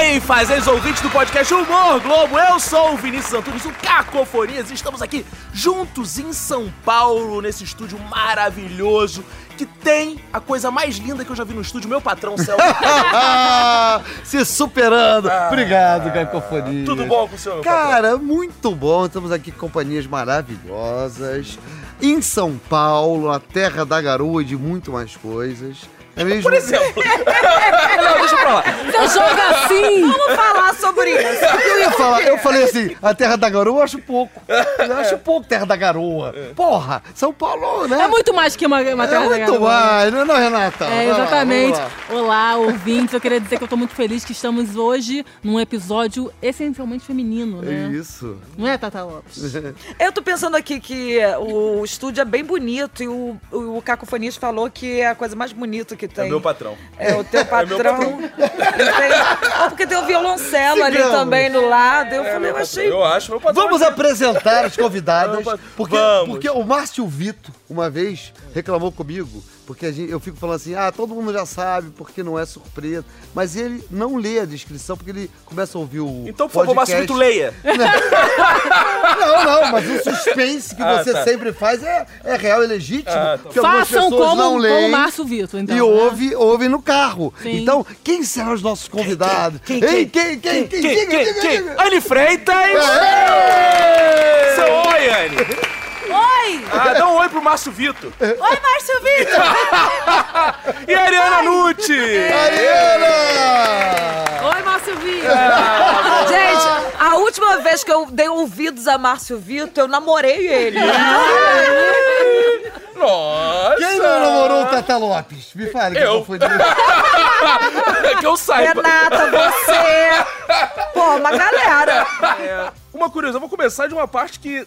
bem, fazeres ouvintes do podcast Humor Globo? Eu sou o Vinícius Antunes, o Cacofonias, e estamos aqui juntos em São Paulo, nesse estúdio maravilhoso, que tem a coisa mais linda que eu já vi no estúdio, meu patrão Celso. Se superando. Obrigado, Cacofonia. Ah, Tudo bom com o senhor, Cara, muito bom. Estamos aqui com companhias maravilhosas. Em São Paulo, a terra da garoa e de muito mais coisas. É mesmo? Por exemplo. Não, deixa pra lá. Você joga assim! Vamos falar sobre isso. Eu ia falar, eu falei assim, a terra da garoa eu acho pouco. Eu acho pouco terra da garoa. Porra, São Paulo, né? É muito mais que uma, uma É terra da muito garoa. mais, não é não, Renata? É, exatamente. lá. Olá, ouvintes. Eu queria dizer que eu tô muito feliz que estamos hoje num episódio essencialmente feminino, né? Isso. Não é, Tata Lopes? Eu tô pensando aqui que o estúdio é bem bonito e o, o Cacofonias falou que é a coisa mais bonita que É tem. meu patrão. É o teu meu patrão. Ele tem- Ah, porque tem o violoncelo ali Sigamos. também no lado. Eu É falei, eu achei. Eu acho meu patrão. Vamos aqui. apresentar as convidadas. Vamos. Porque, Vamos. porque o Márcio Vito, uma vez, reclamou comigo. Porque a gente- eu fico falando assim, ah, todo mundo já sabe, porque não é surpresa. Mas ele não lê a descrição, porque ele começa a ouvir o Então, por favor, Márcio podcast. Vitor, leia. Não, não, mas o suspense que Ah, você tá. sempre faz é, é real e legítimo. Ah, tá. Façam pessoas como, não como leem. o Márcio Vitor, então. e né? ouve, ouve no carro. Sim. Então, quem serão os nossos convidados? Quem, Ei, quem, quem, quem, quem, Quem? Quem? Quem? Anne Freitas! Ei! Seu oi, Anne! Oi! Ah, dá um oi pro Márcio Vitor. Oi, Márcio Vitor! E a Ariana Nucci! Ariana! Oi, Márcio Vitor! Gente, a última vez que eu dei ouvidos a Márcio Vitor, eu namorei ele. Nossa! Quem não namorou o Tata Lopes? Me fale, que Eu. foi que eu saiba. Renata, você. Pô, uma galera. É, uma curiosidade, eu vou começar de uma parte que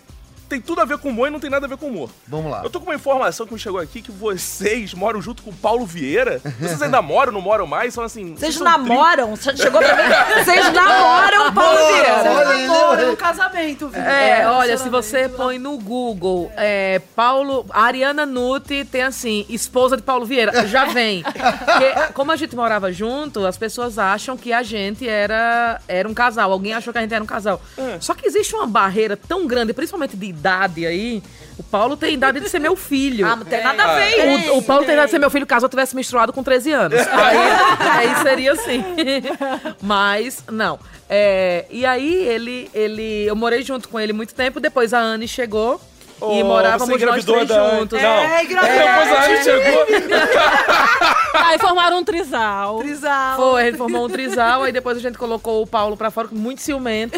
tem tudo a ver com humor e não tem nada a ver com humor. Vamos lá. Eu tô com uma informação que me chegou aqui que vocês moram junto com o Paulo Vieira. Vocês ainda moram, não moram mais? São assim. Vocês são tri- namoram? Chegou pra mim. Vocês namoram, Paulo Boa, Vieira. é aí. um casamento, viu? É, olha, se você põe no Google é, Paulo, Ariana Nutti tem assim, esposa de Paulo Vieira, já vem. Porque, como a gente morava junto, as pessoas acham que a gente era, era um casal. Alguém achou que a gente era um casal. Só que existe uma barreira tão grande, principalmente de idade aí. O Paulo tem idade de ser meu filho. Ah, não tem nada a ver. O, o Paulo tem idade de ser meu filho caso eu tivesse menstruado com 13 anos. Aí, aí seria assim. Mas, não. É, e aí, ele, ele. Eu morei junto com ele muito tempo. Depois a Anne chegou. Oh, e morávamos você nós três da- juntos. Não. É, engravidou. Depois a Anne chegou. Aí formaram um trisal. Trisal. Foi, a gente formou um trisal, aí depois a gente colocou o Paulo pra fora, muito ciumento.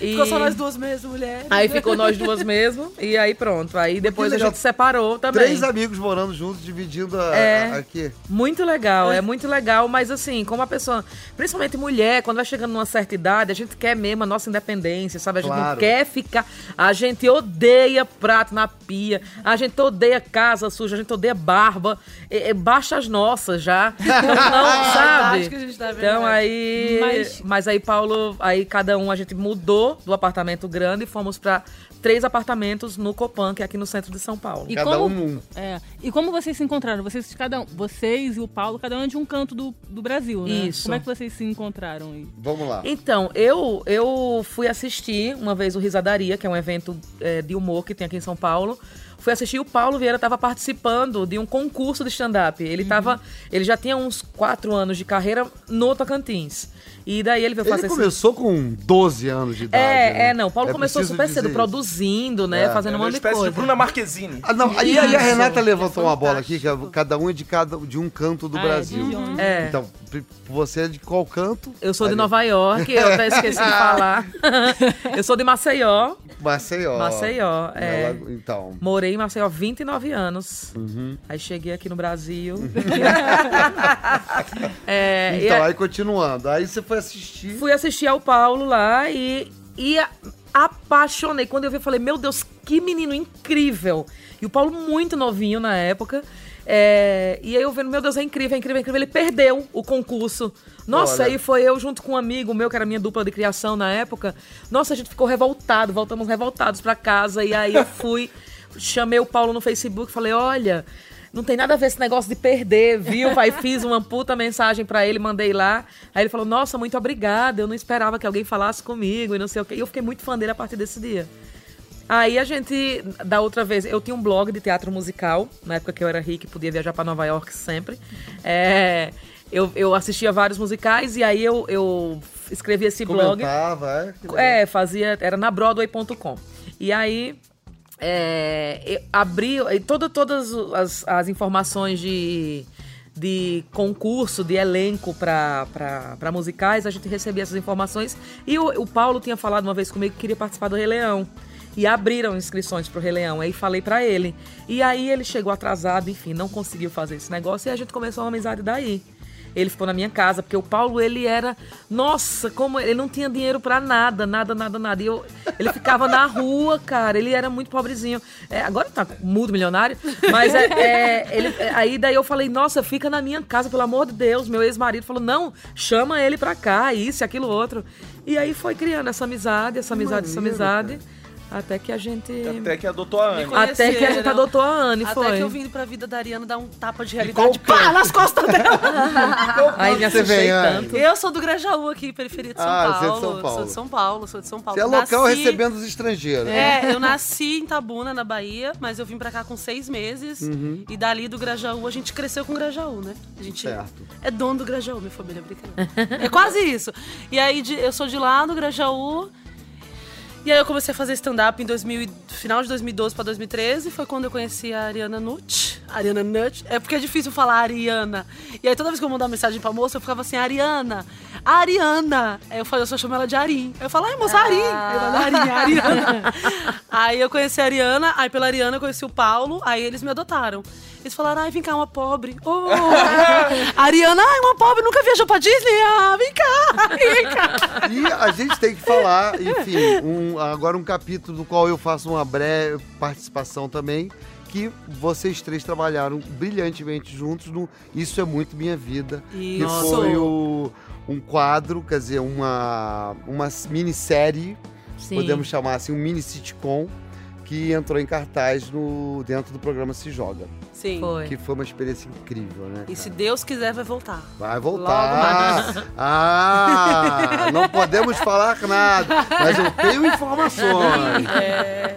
E Ficou só nós duas mesmo, mulher. Aí ficou nós duas mesmo, e aí pronto. Aí depois a gente separou também. Três amigos morando juntos, dividindo a, É. a- aqui. Muito legal, é muito legal, mas assim, como a pessoa, principalmente mulher, quando vai chegando numa certa idade, a gente quer mesmo a nossa independência, sabe? A gente não Claro. quer ficar. A gente odeia prato na pia, a gente odeia casa suja, a gente odeia barba, é, é, baixa as nossas já. Então, não, A sabe? tá, é então aí. Mas- Mas... aí, Paulo, aí cada um a gente mudou do apartamento grande e fomos pra três apartamentos no Copan, que é aqui no centro de São Paulo. E Cada como, um num. É, e como vocês se encontraram? Vocês, cada um, vocês e o Paulo, cada um é de um canto do, do Brasil, né? Isso. Como é que vocês se encontraram aí? Vamos lá. Então, eu, eu fui assistir uma vez o Risadaria, que é um evento é, de humor que tem aqui em São Paulo. Fui assistir o Paulo Vieira estava participando de um concurso de stand-up. Ele tava, ele já tinha uns quatro anos de carreira no Tocantins. E daí ele veio Ele fazer esse- começou com 12 anos de idade. É, né? é, não. O Paulo É começou super cedo, isso. produzindo, né? É. Fazendo É um uma monte de espécie de coisa. Bruna Marquezine. Ah, não, aí, aí a. Renata levantou uma bola aqui, que é cada um é de, cada, de um canto do Ah, é, Brasil. de? É. Então, você é de qual canto? Eu sou de. Nova York, eu até esqueci de falar. eu sou de Maceió. Maceió. Maceió, é. Ela- então. Morei em Maceió há 29 anos. Uhum. Aí cheguei aqui no Brasil. É, e Então, a- aí continuando. Aí você foi assistir. fui assistir ao Paulo lá e, e apaixonei. Quando eu vi, eu falei, meu Deus, que menino incrível. E o Paulo muito novinho na época. É, e aí eu vendo, meu Deus, é incrível, é incrível, é incrível. Ele perdeu o concurso. Nossa, Olha. aí foi eu junto com um amigo meu, que era minha dupla de criação na época. Nossa, a gente ficou revoltado, voltamos revoltados pra casa. E aí eu fui, chamei o Paulo no Facebook e falei, olha... não tem nada a ver esse negócio de perder, viu? Aí fiz uma puta mensagem pra ele, mandei lá. Aí ele falou, nossa, muito obrigada, eu não esperava que alguém falasse comigo e não sei o quê. E eu fiquei muito fã dele a partir desse dia. Aí a gente, da outra vez, eu tinha um blog de teatro musical, na época que eu era rica e podia viajar pra Nova York sempre. É, eu, eu assistia vários musicais e aí eu, eu escrevi esse blog. Comentava, é? Que legal. É, fazia. Era na Broadway.com. E aí. É, eu abri e toda, todas as, as informações de, de concurso, de elenco para musicais, a gente recebia essas informações. E o, o Paulo tinha falado uma vez comigo que queria participar do Rei Leão. E abriram inscrições pro Rei Leão. Aí falei para ele. E aí ele chegou atrasado, enfim, não conseguiu fazer esse negócio e a gente começou uma amizade daí. Ele ficou na minha casa, porque o Paulo, ele era. Nossa, como ele não tinha dinheiro pra nada, nada, nada, nada. E eu, ele ficava na rua, cara. Ele era muito pobrezinho. É, agora tá mudo milionário, mas é, é, ele, é, aí daí eu falei, nossa, fica na minha casa, pelo amor de Deus. Meu ex-marido falou, não, chama ele pra cá, isso, aquilo, outro. E aí foi criando essa amizade, essa amizade, essa maneiro, amizade. Até que a gente. Até que adotou a Anne. Até que a gente adotou a Anne, Até foi. que eu vim pra vida da Ariana dar um tapa de realidade pá, nas costas dela. Aí me Você assustei tanto. eu sou do Grajaú aqui, periferia de São, Ah, você é de Paulo. São Paulo. Sou de São Paulo, sou de São Paulo. Você é local Nasci- recebendo os estrangeiros. É, eu nasci em Tabuna, na Bahia, mas eu vim pra cá com seis meses. Uhum. E dali do Grajaú, a gente cresceu com o Grajaú, né? A gente Certo. é dono do Grajaú, minha família, brincadeira. é quase isso. E aí, de- eu sou de lá, do Grajaú. E aí eu comecei a fazer stand-up em 2000, e- final de 2012 pra 2013. Foi quando eu conheci a Ariana Nutt. Ariana Nutt. É porque é difícil falar Ariana. E aí toda vez que eu mandava mensagem pra moça, eu ficava assim, Ariana, Ariana. Aí eu, falei, eu só chamo ela de Arim. Aí eu falo, ai moça, Arim. Aí eu falo, Arim, Ariana. aí eu conheci a Ariana, aí pela Ariana eu conheci o Paulo, aí eles me adotaram. Eles falaram, ai, vem cá, uma pobre. Oh, Ariana, ai, uma pobre, nunca viajou pra Disney? Ah, vem cá, vem cá. E a gente tem que falar, enfim, um- agora um capítulo do qual eu faço uma breve participação também, que vocês três trabalharam brilhantemente juntos no Isso é Muito Minha Vida, que Isso. foi o- um quadro, quer dizer, uma, uma minissérie, Sim. podemos chamar assim, um mini sitcom, que entrou em cartaz no, dentro do programa Se Joga, Sim. Foi. que foi uma experiência incrível, né? E cara? se Deus quiser, vai voltar. Vai voltar. Ah, não podemos falar nada, mas eu tenho informações. É.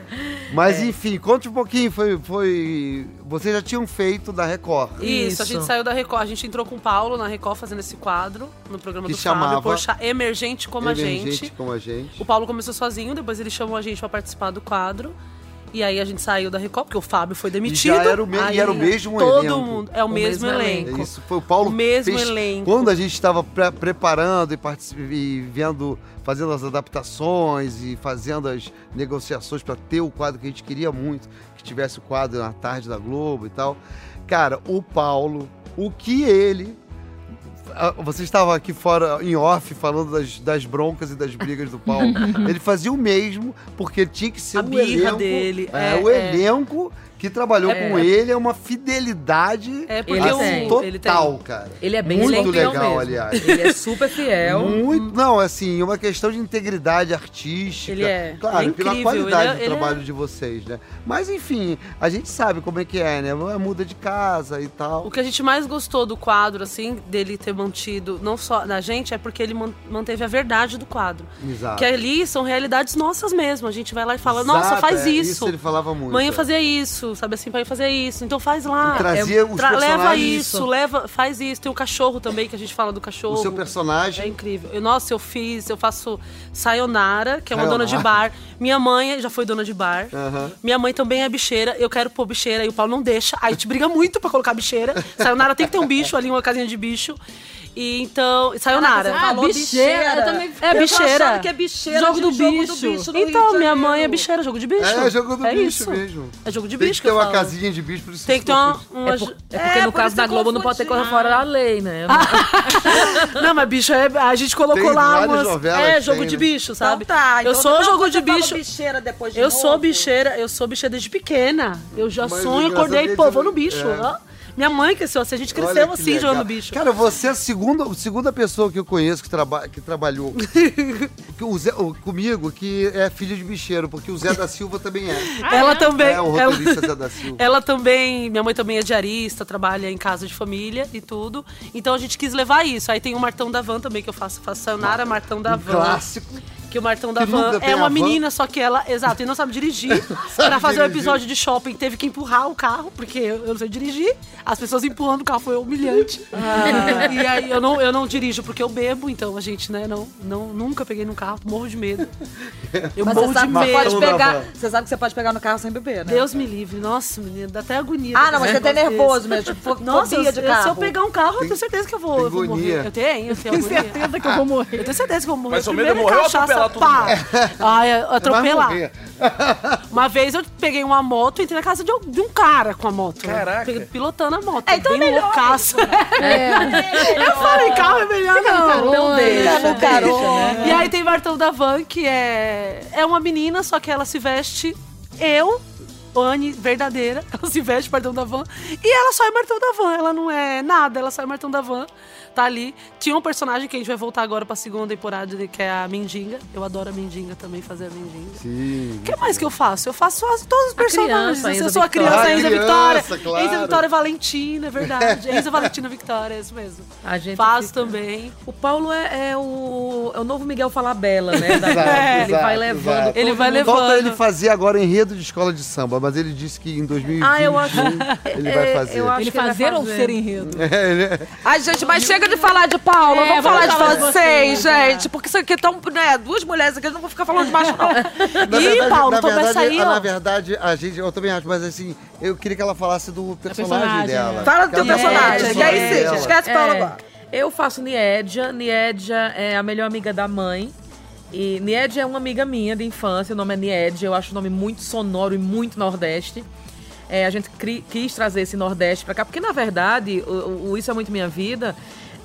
Mas enfim, conte um pouquinho. Foi, foi, vocês já tinham feito da Record. Isso, a gente Isso. saiu da Record. A gente entrou com o Paulo na Record fazendo esse quadro no programa Que do chamava Fábio, Poxa, Emergente como a Emergente gente. como a gente. O Paulo começou sozinho, depois ele chamou a gente pra participar do quadro. E aí a gente saiu da Record, porque o Fábio foi demitido. já era o me- e Aí era o mesmo todo elenco. mundo. É o, O mesmo, mesmo elenco. Isso foi o Paulo O mesmo fez- elenco. Quando a gente estava pre- preparando e, e vendo, fazendo as adaptações e fazendo as negociações para ter o quadro que a gente queria muito, que tivesse o quadro na tarde da Globo e tal. Cara, o Paulo, o que ele Você estava aqui fora em off falando das, das broncas e das brigas do Paulo. ele fazia o mesmo porque tinha que ser A o elenco. dele, É, é, o é. elenco que trabalhou É. com ele é uma fidelidade É porque Ele tem. ele tem. total, cara. Ele é bem Muito legal, mesmo. aliás. Ele é super fiel. Muito, não, assim, uma questão de integridade artística. Ele é- Claro, ele é pela incrível, qualidade ele é- do ele é- trabalho de vocês, né? Mas, enfim, a gente sabe como é que é, né? Muda de casa e tal. O que a gente mais gostou do quadro, assim, dele ter mantido, não só da gente, é porque ele man- manteve a verdade do quadro. Exato. Que ali são realidades nossas mesmo. A gente vai lá e fala, nossa, Exato, faz é, isso. Isso ele falava muito. Mãe é. fazia isso, sabe assim, pai fazia isso. Então faz lá. E trazia os Tra- leva personagens- isso, leva, faz isso. Tem o cachorro também, que a gente fala do cachorro. O seu É personagem. incrível. Eu, nossa, eu fiz, eu faço Sayonara, que é uma Sayonara. dona de bar. Minha mãe já foi dona de bar. Aham. Minha mãe também é bicheira. Eu quero pôr bicheira e o Paulo não deixa. Aí a gente briga muito pra colocar bicheira. Sayonara tem que ter um bicho ali, uma casinha de bicho. E então, Sayonara. Ah, falou bicheira. bicheira. Eu também É Eu bicheira. achando que é bicheira Jogo do jogo bicho. do bicho então, minha mãe é bicheira, jogo de bicho. É, jogo do É bicho isso. mesmo. É jogo de Tem bicho que ter eu uma falo. casinha de bicho, por isso Tem que ter uma. uma É, por- é porque É, no por caso da eu Globo não pode ter coisa fora da lei, né? Eu não- Não, mas bicho, é, a gente colocou Tem lá umas. É, jogo tem, de né? bicho, sabe? Então tá, eu então sou não, jogo de bicho. bicheira depois de Eu sou bicheira, eu sou bicheira desde pequena. Eu já sonho, acordei, é pô, vou no bicho. É. Minha mãe cresceu assim, a gente cresceu assim, legal. jogando bicho. Cara, você é a segunda, a segunda pessoa que eu conheço que, traba, que trabalhou que o Zé- o- comigo, que é filho de bicheiro, porque o Zé da Silva também é. ela também. É o ela- roteirista Zé da Silva. Ela também, minha mãe também é diarista, trabalha em casa de família e tudo. Então a gente quis levar isso. Aí tem o Martão da Van também, que eu faço. Faço Sayonara Martão da Um Van. clássico. Que o Martão da Que Van é uma van. menina, só que ela, exato, e não sabe dirigir. pra fazer um dirigir. episódio de shopping, teve que empurrar o carro, porque eu eu não sei dirigir. As pessoas empurrando o carro foi humilhante. Ah. E aí eu não, eu não dirijo porque eu bebo, então a gente, né, não, não, nunca peguei no carro, morro de medo. Eu Mas morro você de medo. pegar, você sabe que você pode pegar no carro sem beber, né? Deus me livre. Nossa, menina, dá até agonia. Ah, não, mas você tá Negócio nervoso mesmo, tipo, Nossa, eu- de eu- carro. se eu pegar um carro, eu tenho certeza que eu vou, eu vou morrer. Eu tenho, eu tenho agonia. certeza que eu vou morrer. Eu tenho certeza que eu vou morrer. Mas seu medo é Primeiro morrer ou atropelar todo pá. Ai, atropelar. Uma vez eu peguei uma moto e entrei na casa de um, de um cara com a moto. né? Caraca. Peguei- Pilotando a moto. É, então é bem melhor loucaço. Eu falei, carro é melhor não. Então deixa, no carona, deixa, né? E aí tem Martão da Van, que é, é uma menina, só que ela se veste eu, Anne, verdadeira, ela se veste Martão da Van, e ela só é Martão da Van, ela não é nada, ela só é Martão da Van, tá ali. Tinha um personagem que a gente vai voltar agora pra segunda temporada, que é a Mendiga, eu adoro a Mendiga também, fazer a Mendiga. Sim. O que mais que eu faço? Eu faço todos os personagens. criança, a eu Enza sou a criança, a Ah, Enza criança, Vitória. claro. Enza Vitória Valentina, é verdade. Enza Valentina Victoria, é isso mesmo. A gente Faço fica- também. O Paulo é, é o, é o novo Miguel Falabella, né? Da- Exato, ele exato, vai levando. exato. Ele vai levando. Falta ele fazer agora enredo de escola de samba, mas ele disse que em 2021 Ah, eu acho. ele é, vai fazer. eu acho Ele vai fazer ou fazer. ser enredo? Ai, gente, mas chega de falar de Paulo, É, vamos falar falar de vocês, vocês, né? gente. Porque isso aqui estão, né, duas mulheres aqui, eu não vou ficar falando de macho, não. Na Ih, verdade, Paulo, na verdade, aí, ó. na verdade, a gente, eu também acho, mas assim, eu queria que ela falasse do personagem, personagem, dela. é. Fala do teu personagem. E aí, dela. esquece Paulo É, agora. Eu faço Niédia. Niédia é a melhor amiga da mãe. E Niédia é uma amiga minha de infância, o nome é Niédia. Eu acho o nome muito sonoro e muito nordeste. É, a gente quis trazer esse Nordeste pra cá, porque na verdade, o, o Isso é Muito Minha Vida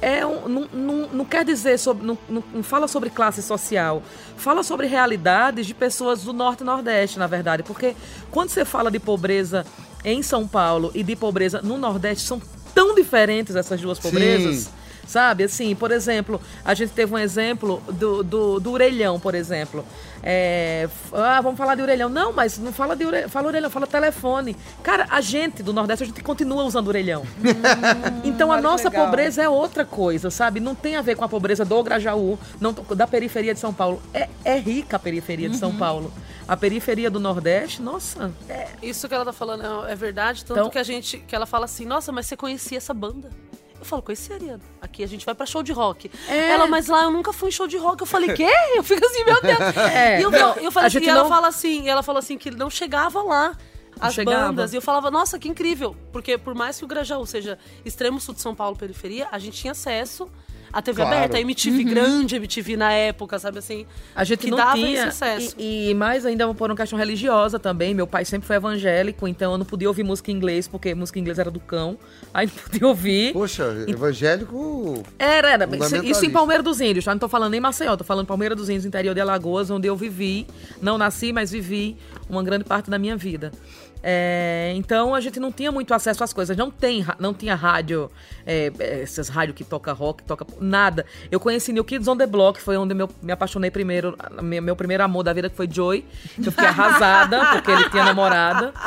é um, não, não, não quer dizer sobre. Não, não- fala sobre classe social. Fala sobre realidades de pessoas do Norte e Nordeste, na verdade. Porque quando você fala de pobreza em São Paulo e de pobreza no Nordeste, são tão diferentes essas duas pobrezas. Sim. Sabe, assim, por exemplo, a gente teve um exemplo do, do, do orelhão, por exemplo. É, ah, vamos falar de orelhão. Não, mas não fala de orelhão, fala orelhão, fala telefone. Cara, a gente do Nordeste, a gente continua usando orelhão. então a nossa legal. pobreza é outra coisa, sabe? Não tem a ver com a pobreza do Grajaú, não, da periferia de São Paulo. É, é rica a periferia de São Paulo. A periferia do Nordeste, nossa, é, Isso que ela tá falando é é verdade, tanto Então- que a gente que ela fala assim, nossa, mas você conhecia essa banda? Eu falo, conhecia, Ariana. Aqui a gente vai pra show de rock. É. Ela, mas lá eu nunca fui em show de rock. Eu falei, quê? Eu fico assim, meu Deus. É, e eu, não, eu falei assim, e ela não- fala assim, e ela falou assim que não chegava lá as chegava. bandas. E eu falava, nossa, que incrível. Porque por mais que o Grajaú seja extremo sul de São Paulo, periferia, a gente tinha acesso à TV Claro. aberta, a MTV grande, MTV na época, sabe assim? A gente que não dava tinha. esse acesso. E, e mais ainda por uma questão religiosa também. Meu pai sempre foi evangélico, então eu não podia ouvir música em inglês, porque música em inglês era do cão. Aí não podia ouvir. Poxa, evangélico. Era, era. Isso, isso em. Palmeira dos Índios, tá? Não tô falando nem Maceió, tô falando Palmeira dos Índios, interior de Alagoas, onde eu vivi. Não nasci, mas vivi uma grande parte da minha vida. É, então a gente não tinha muito acesso às coisas. Não, tem, não tinha rádio, é, é, essas rádios que toca rock, toca nada. Eu conheci New Kids on the Block, foi onde eu me apaixonei primeiro, minha- meu primeiro amor da vida que foi Joy. Eu fiquei arrasada, porque ele tinha namorada.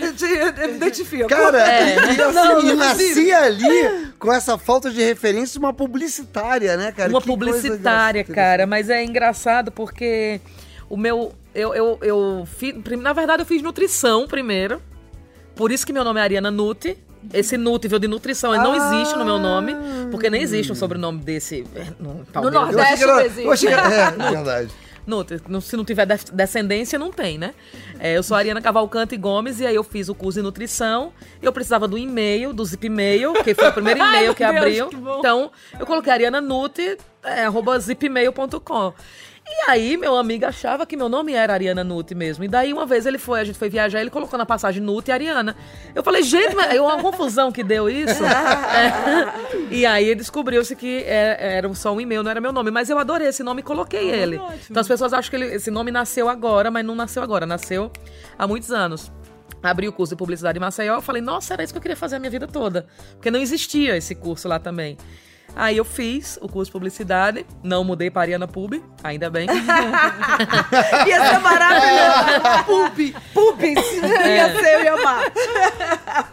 Eu me identifico. Cara, É. e, assim, Não, e não nascia ali com essa falta de referência uma publicitária, né, cara? uma Que publicitária, cara. Mas é engraçado porque o meu. Eu, eu, eu fiz. Na verdade, eu fiz nutrição primeiro. Por isso que meu nome é Ariana Nuti. Esse Nuti veio de nutrição, ele não existe no meu nome, porque nem existe um sobrenome desse. é, No. Eu que era, Nordeste não eu achei que era, é, verdade. Nuti, se não tiver des- descendência, não tem, né? É, eu sou Ariana Cavalcante Gomes e aí eu fiz o curso de nutrição. Eu precisava do e-mail, do Zip Mail, que foi o primeiro Ai, e-mail que Deus, abriu. que bom. Então, eu coloquei Ariana Nuti, é, arroba zipmail.com. E aí, meu amigo achava que meu nome era Ariana Nuti mesmo. E daí, uma vez ele foi, a gente foi viajar, ele colocou na passagem Nuti e Ariana. Eu falei, gente, mas é uma confusão que deu isso. É. E aí descobriu-se que é- era só um e-mail, não era meu nome. Mas eu adorei esse nome e coloquei ele. Então as pessoas acham que ele- esse nome nasceu agora, mas não nasceu agora, nasceu há muitos anos. abri o curso de publicidade em Maceió, eu falei, nossa, era isso que eu queria fazer a minha vida toda. Porque não existia esse curso lá também. Aí eu fiz o curso de publicidade, não mudei para Ariana Pub, ainda bem. Ia ser maravilhoso. Pub. Pubs. Ia ser, eu ia amar.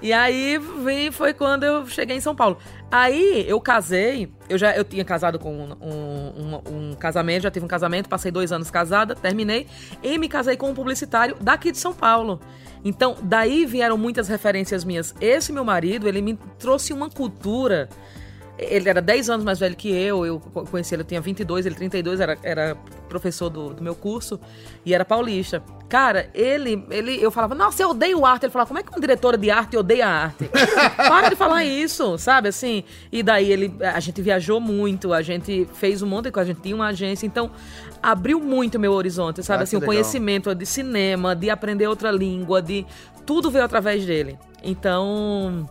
E aí vim, foi quando eu cheguei em São Paulo. Aí eu casei, eu já eu tinha casado com um, um- um casamento, já tive um casamento, passei dois anos casada, terminei, e me casei com um publicitário daqui de São Paulo. Então, daí vieram muitas referências minhas. Esse meu marido, ele me trouxe uma cultura. Ele era 10 anos mais velho que eu, eu co- conheci ele, eu tinha 22, ele 32, era, era professor do, do meu curso e era paulista. Cara, ele, ele, eu falava, nossa, eu odeio arte. Ele falava, como é que uma diretora de arte odeia arte? Para de falar isso, sabe, assim? E daí ele, a gente viajou muito, a gente fez um monte de coisa, a gente tinha uma agência, então abriu muito o meu horizonte, sabe, Ah, assim, o legal. conhecimento de cinema, de aprender outra língua, de tudo veio através dele. Então,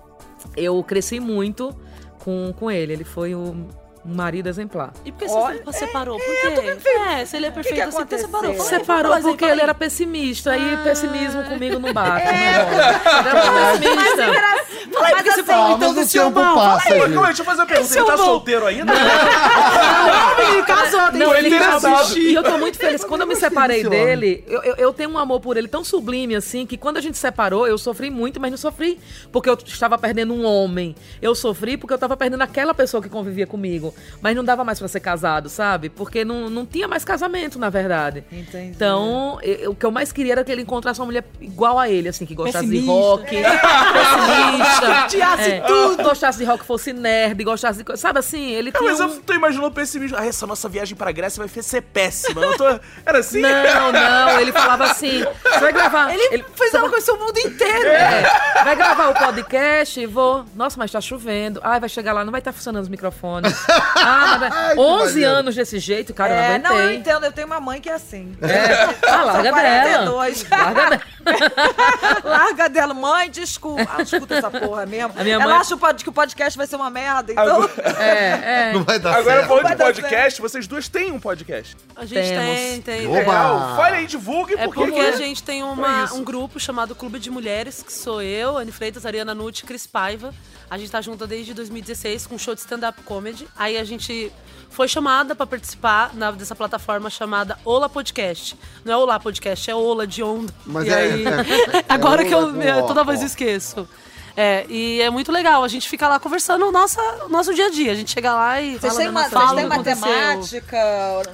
eu cresci muito com, com ele. Ele foi um, um marido exemplar. E por que Olha, você separou? Por quê? É, se ele é perfeito que assim, por que aconteceu? separou? Fala aí, Separou porque fala ele era pessimista e pessimismo comigo não bate. não rola. Ele era pessimista. Aí, porque você assim, falou Ah, então mas do seu tempo mal. passa, aí, deixa eu fazer uma pergunta. Ele é tá bom. solteiro ainda? Não, ele casou, tem Não, ele tem casou. casado. E eu tô muito feliz. Quando eu me separei dele, eu tenho um amor por ele tão sublime, assim, que quando a gente separou, eu sofri muito, mas não sofri porque eu estava perdendo um homem. Eu sofri porque eu estava perdendo aquela pessoa que convivia comigo. Mas não dava mais pra ser casado, sabe? Porque não, não tinha mais casamento, na verdade. Entendi. Então, eu- o que eu mais queria era que ele encontrasse uma mulher igual a ele, assim, que gostasse de rock, pessimista. Odiasse é, tudo. Gostasse de rock, fosse nerd, gostasse de. Sabe assim? Ele Não, tinha. mas um- eu tô imaginando pessimismo. Ah, essa nossa viagem pra Grécia vai ser péssima. Eu tô... Era assim? Não, não, ele falava assim: você vai gravar. Ele, fez uma coisa o mundo inteiro. É, vai gravar o podcast? Vou. Nossa, mas tá chovendo. Ai, vai chegar lá, não vai estar funcionando os microfones. Ah, mas vai... 11 maneiro. anos desse jeito, cara, É, eu não não, eu aguentei. entendo. Eu tenho uma mãe que é assim. É. Ah, larga dela. 42. Larga dela. Larga dela. Mãe, desculpa. Ah, escuta essa porra mesmo. A minha Ela mãe- acha que o podcast vai ser uma merda, então... É, é. Não vai dar Agora, certo. falando de podcast, vocês duas têm um podcast. A gente Temos. tem, tem. Oba! Legal. Fale aí, divulgue, É porque... porque a gente tem uma- um grupo chamado Clube de Mulheres, que sou eu, Anne Freitas, Ariana Nutti e Cris Paiva. A gente tá junta desde 2016 com um show de stand-up comedy. Aí a gente foi chamada pra participar na- dessa plataforma chamada Ola Podcast. Não é Olá Podcast, é Ola de onda. Mas E é- aí- é- Agora é que eu Ola toda vez ó. eu esqueço. É, e é muito legal. A gente fica lá conversando o nosso, o nosso dia a dia. A gente chega lá e Vocês têm, fala matemática?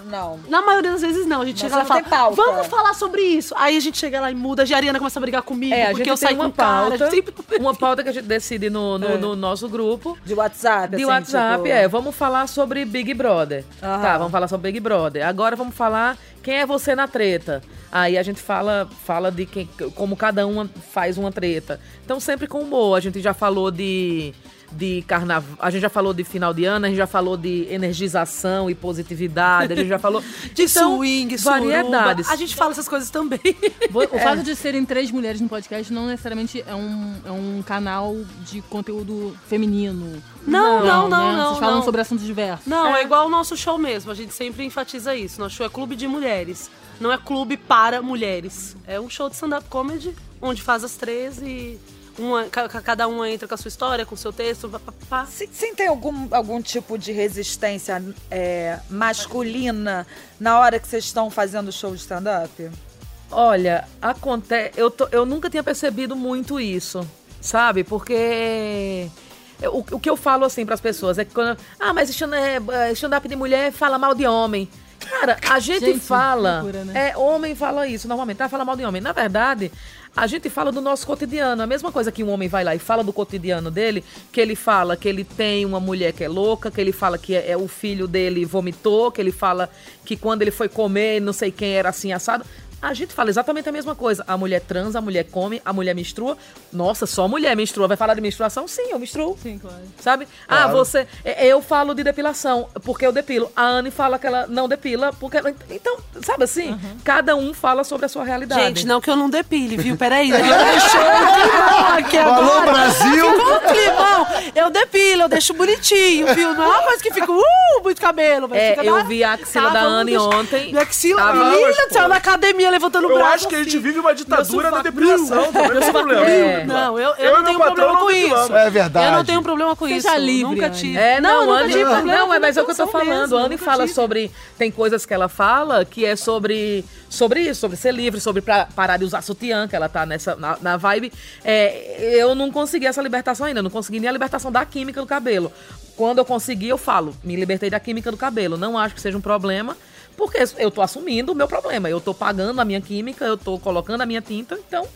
Não. Na maioria das vezes não. A gente Mas chega lá e fala, pauta. vamos falar sobre isso. Aí a gente chega lá e muda. A Ariana começa a brigar comigo É, porque eu uma com cara. pauta, Sempre... uma pauta que a gente decide no, no, no nosso grupo. De WhatsApp, De assim, WhatsApp, tipo... é. Vamos falar sobre Big Brother. Aham. Tá, vamos falar sobre Big Brother. Agora vamos falar quem é você na treta. Aí a gente fala, fala de quem, como cada uma faz uma treta. Então sempre com humor. A gente já falou de de carnaval, a gente já falou de final de ano, a gente já falou de energização e positividade, a gente já falou De Então, swing, suruba. variedades. A gente fala essas coisas também. O fato de serem três mulheres no podcast não necessariamente é um, é um canal de conteúdo feminino. Não, não, não, né? não, Vocês falam não. sobre assuntos diversos. Não, é. igual o nosso show mesmo. A gente sempre enfatiza isso. Nosso show é clube de mulheres. Não é clube para mulheres. É um show de stand-up comedy, onde faz as três e uma, ca- ca- cada uma entra com a sua história, com o seu texto. Pá, pá, algum, algum tipo de resistência é, masculina na hora que vocês estão fazendo show de stand-up? Olha, acontece. Eu, tô- eu nunca tinha percebido muito isso, sabe? Porque. O, o que eu falo assim pras pessoas é que quando. Ah, mas stand- é, stand-up de mulher fala mal de homem. Cara, a gente, Gente, fala. loucura, né? É, homem fala isso normalmente, tá? Fala mal de homem. Na verdade, a gente fala do nosso cotidiano. A mesma coisa que um homem vai lá e fala do cotidiano dele, que ele fala que ele tem uma mulher que é louca, que ele fala que é, é o filho dele vomitou, que ele fala que quando ele foi comer, não sei quem era assim assado. A gente fala exatamente a mesma coisa. A mulher transa, a mulher come, a mulher menstrua. Nossa, só mulher menstrua. Vai falar de menstruação? Sim, eu menstruo. Sim, claro. Sabe? Ah, você. é, Eu falo de depilação, porque eu depilo. A Anne fala que ela não depila, porque ela. Então, sabe assim? Cada um fala sobre a sua realidade. Gente, não que eu não depile, viu? Peraí. Deixou o aqui agora. Brasil! Ficou um climão. Eu depilo, eu deixo bonitinho, viu? Não é uma coisa que fica, uh, muito cabelo. Mas É, fica eu na- vi a axila Tá, da Anne deixar- ontem. Minha axila, Tava- menina, na academia levantando o Eu braço. acho que a gente assim. vive uma ditadura da também não tem problema. É. Não, eu, eu, Eu não tenho problema não com isso. É verdade. Eu não tenho problema com Seja isso. livre, nunca tive. É, não, tive problema não, com é, mas é o que eu tô falando. A Anne fala sobre. Tem coisas que ela fala que é sobre, sobre isso, sobre ser livre, sobre pra, parar de usar sutiã, que ela tá nessa, na, na vibe. É, eu não consegui essa libertação ainda, não consegui nem a libertação da química do cabelo. Quando eu conseguir, eu falo, me libertei da química do cabelo. Não acho que seja um problema, porque eu tô assumindo o meu problema. Eu tô pagando a minha química, eu tô colocando a minha tinta, então.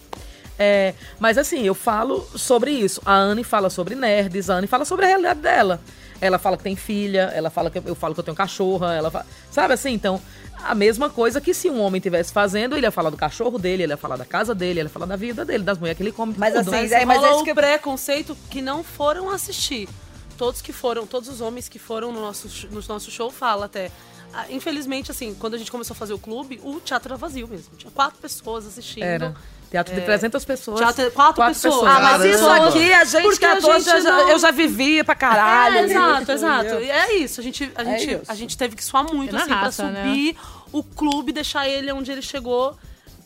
É, mas assim, eu falo sobre isso. A Anne fala sobre nerds, a Anne fala sobre a realidade dela. Ela fala que tem filha, ela fala que eu falo que eu tenho cachorra, ela fala, sabe assim, então a mesma coisa que se um homem tivesse fazendo, ele ia falar do cachorro dele, ele ia falar da casa dele, ele ia falar da vida dele, das mulheres que ele come. Mas tudo. assim, Mas, É, mas rola esse o que- preconceito que não foram assistir. Todos que foram, todos os homens que foram no nosso, no nosso show fala até. Ah, Infelizmente, assim, quando a gente começou a fazer o clube, o teatro era vazio mesmo. Tinha quatro pessoas assistindo. era teatro de 300 pessoas. Teatro, quatro, pessoas. Ah, mas Caramba. isso aqui, a gente Porque que a já- não- eu já vivia pra caralho. É, exato, exato. E É isso. A gente, a, É gente, isso. a gente teve que suar muito, É assim, raça, pra né? subir o clube, deixar ele onde ele chegou.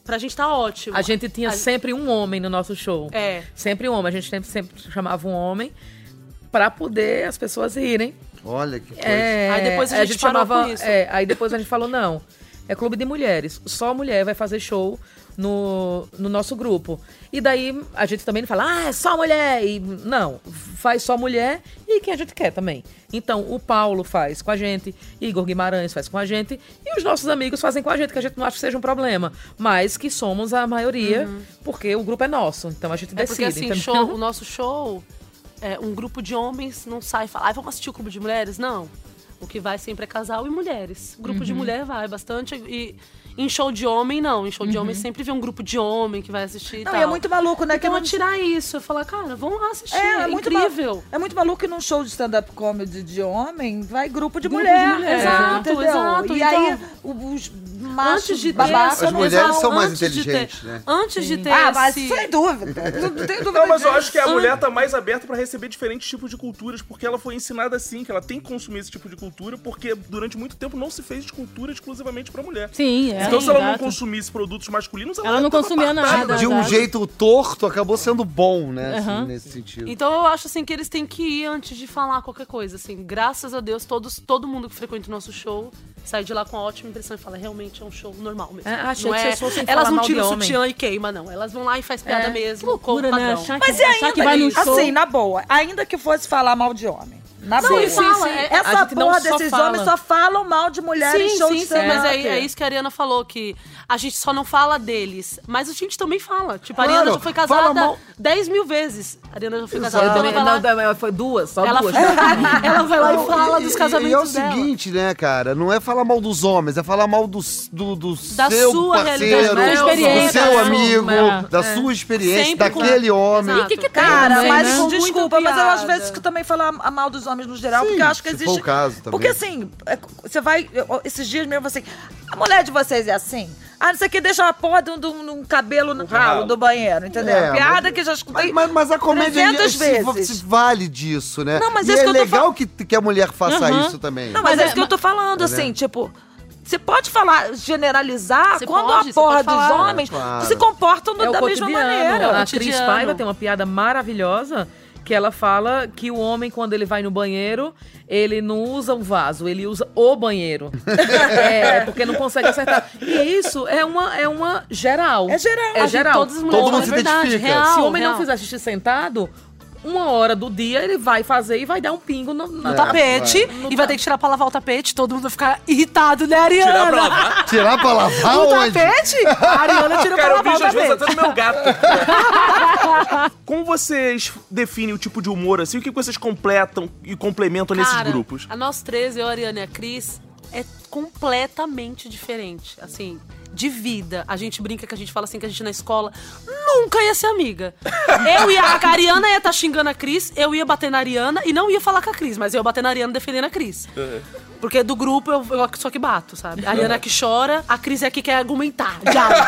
Pra gente tá ótimo. A gente tinha A- sempre um homem no nosso show. É. Sempre um homem. A gente sempre, sempre chamava um homem pra poder as pessoas irem. Olha que coisa. É, Aí depois a gente parou chamava. com isso. é, aí depois a gente falou: não, é clube de mulheres. Só mulher vai fazer show no, no nosso grupo. E daí a gente também não fala, ah, é só mulher. E, não, faz só mulher e quem a gente quer também. Então, o Paulo faz com a gente, Igor Guimarães faz com a gente, e os nossos amigos fazem com a gente, que a gente não acha que seja um problema. Mas que somos a maioria, porque o grupo é nosso. Então a gente Uhum. É decide. porque assim, entendeu? show- o nosso show, é, um grupo de homens não sai e fala, ah, vamos assistir o clube de mulheres? Não. O que vai sempre é casal e mulheres. Grupo de mulher vai bastante. E em show de homem, não. Em show de homem sempre vê um grupo de homem que vai assistir. e Não, tal. e é muito maluco, né? que Então, não eu tirar isso. Eu falar, cara, vamos lá assistir. É, É, é incrível. É muito maluco que num show de stand-up comedy de homem vai grupo de Grupo mulher. de mulher. Exato, entendeu? exato. E Então, aí os machos Antes de ter As mulheres exato, são mais de ter- inteligentes, né? Antes de ter Ah, mas esse... sem dúvida. Não, tenho dúvida Não, mas eu acho que a mulher tá mais aberta pra receber diferentes tipos de culturas, porque ela foi ensinada assim, que ela tem que consumir esse tipo de cultura, porque durante muito tempo não se fez cultura exclusivamente pra mulher. Sim, é. Então, se ela não consumisse produtos masculinos, ela, Ela não consumia nada. De um exato. jeito torto, acabou sendo bom, né? assim, Aham. nesse sentido. Então eu acho assim que eles têm que ir antes de falar qualquer coisa, assim. Graças a Deus, todos, todo mundo que frequenta o nosso show sai de lá com uma ótima impressão e fala, realmente é um show normal mesmo. É, achei não que é, vocês fossem Elas não tiram sutiã e queima, não. Elas vão lá e faz piada É. mesmo, Loucura, com o né? Achar Mas que, e achar que ainda, vai no show. assim, na boa, ainda que fosse falar mal de homem. Na Não, boa. e fala, é- a Essa gente não porra só desses fala. homens só falam mal de mulher em Sim, show sim, de sim, mas é, é isso que a Ariana falou, que a gente só não fala deles, mas a gente também fala. Tipo, a Claro, Ariana já foi fala casada mal- 10 mil vezes. A Ariana já foi Exato. casada, Eu então também, ela vai lá, não, foi duas, só ela, duas. ela vai lá e fala e- dos e- casamentos E é o dela. seguinte, né, cara? Não é falar mal dos homens, é falar mal do, do, do Da seu sua parceiro, realidade, da sua do seu amigo, É. da sua experiência, Sempre com- daquele homem. Exato. que que tem Cara, mas né? Com desculpa, mas eu às vezes que também falar a mal dos homens no geral, Sim, porque eu acho que se existe. for o caso também. Porque assim, é, você vai. Esses dias mesmo assim, a mulher de vocês é assim? Ah, não sei o que, deixa uma porra de um, de um- de um cabelo no ralo do banheiro, entendeu? É, Piada mas- que já escutei. Mas, mas, a comédia 300 se, vezes. se vale disso, né? Não, mas e isso é que eu tô legal que, que a mulher faça Aham. isso também. Não, mas, Mas é é- isso que eu tô falando, assim, tipo. Você pode falar, generalizar, Você quando pode, a porra dos falar. homens Claro. se comportam do- É da mesma maneira. A Cris. Paiva tem uma piada maravilhosa que ela fala que o homem, quando ele vai no banheiro, ele não usa um vaso, ele usa o banheiro. é, porque não consegue acertar. E isso é uma, é uma geral. É geral. É geral. todas as mulheres Todo mundo é se verdade, identifica. Real, Se o homem real. não fizer xixi sentado, uma hora do dia ele vai fazer e vai dar um pingo no, no no tapete vai. e vai ter que tirar pra lavar o tapete, todo mundo vai ficar irritado, né, Ariana? Tirar pra lavar. Tirar pra lavar O onde? tapete? A Ariana tirou Cara, pra eu lavar o vejo às vezes tapete. até no meu gato. Como vocês definem o tipo de humor assim? O que vocês completam e complementam nesses Cara, grupos? A nós três, eu, a Ariana e a Cris, é completamente diferente. Assim, de vida. A gente brinca que a gente fala assim que a gente na escola nunca ia ser amiga. Eu ia, a Ariana ia estar xingando a Cris, eu ia bater na Ariana e não ia falar com a Cris, mas eu ia bater na Ariana defendendo a Cris. Porque do grupo eu, eu sou que bato, sabe? A Ariana é que chora, a Cris é que quer argumentar, diálogo.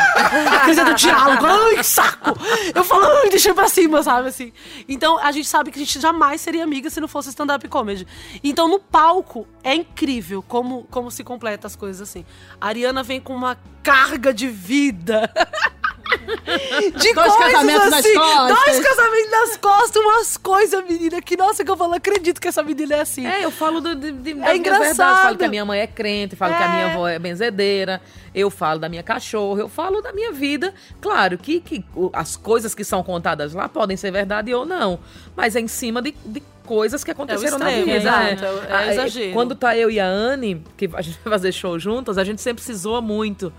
A Cris é do diálogo, ai, saco! Eu falo, ai, deixa pra cima, sabe assim? Então a gente sabe que a gente jamais seria amiga se não fosse stand-up comedy. Então no palco é incrível como, como se completa as coisas assim. A Ariana vem com uma carga de vida. De Dois casamentos nas assim, costas. Dois casamentos nas costas, umas coisas, menina, que nossa, que eu falo, acredito que essa menina é assim. É, eu falo do, de, de, É verdades. Falo engraçado. que a minha mãe é crente, falo que a É. minha avó é benzedeira. Eu falo da minha cachorra, eu falo da minha vida. Claro que, que as coisas que são contadas lá podem ser verdade ou não. Mas é em cima de, de coisas que aconteceram na extremo, vida. exato, né? é- é Ah, exagero. Quando tá eu e a Anne, que a gente vai fazer show juntas, a gente sempre se zoa muito.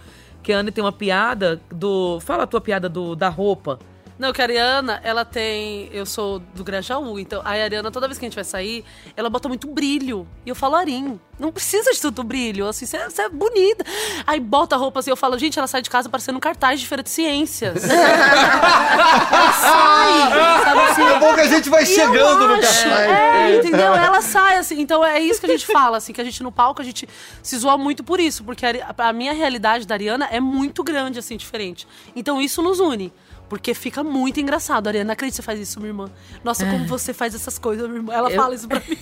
Que a Anne tem uma piada do. Fala a tua piada do, da roupa. Não, que a Ariana, ela tem. Eu sou do Grajaú, então a Ariana, toda vez que a gente vai sair, ela bota muito brilho. E eu falo, Arim, não precisa de tanto brilho, assim, você é- é bonita. Aí bota a roupa assim, eu falo, gente, ela sai de casa parecendo um cartaz de feira de ciências. ela sai, sabe assim? É bom que a gente vai E chegando eu no cartaz. É, entendeu? Ela sai, assim. Então é isso que a gente fala, assim, que a gente no palco, a gente se zoa muito por isso, porque a, a minha realidade da Ariana é muito grande, assim, diferente. Então isso nos une. Porque fica muito engraçado. Ariana, acredita que você faz isso, minha irmã. Nossa, como você faz essas coisas, minha irmã. Ela Eu- fala isso pra mim.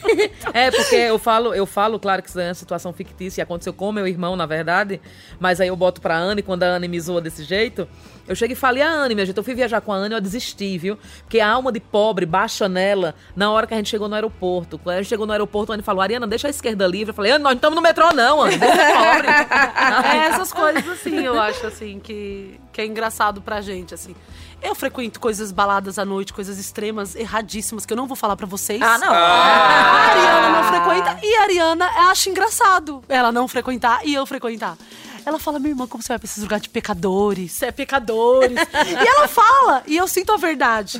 É, porque eu falo, eu falo, claro que isso é uma situação fictícia e aconteceu com meu irmão, na verdade. Mas aí eu boto pra Anne, quando a Anne me zoa desse jeito, eu chego e falo, e a Anne, minha gente, eu fui viajar com a Anne, eu desisti, viu? Porque a alma de pobre baixa nela na hora que a gente chegou no aeroporto. Quando a gente chegou no aeroporto, a Anne falou, Ariana, deixa a esquerda livre. Eu falei, Anne, nós não estamos no metrô, não, Anne, deixa pobre. É essas coisas, assim, eu acho, assim, que, que é engraçado pra gente, assim. Eu frequento coisas baladas à noite, coisas extremas, erradíssimas, que eu não vou falar pra vocês. Ah, não. A Ariana não frequenta e a Ariana acha engraçado ela não frequentar e eu frequentar. Ela fala, minha irmã, como você vai pra esses lugares de pecadores? Você é pecadores. e ela fala, e eu sinto a verdade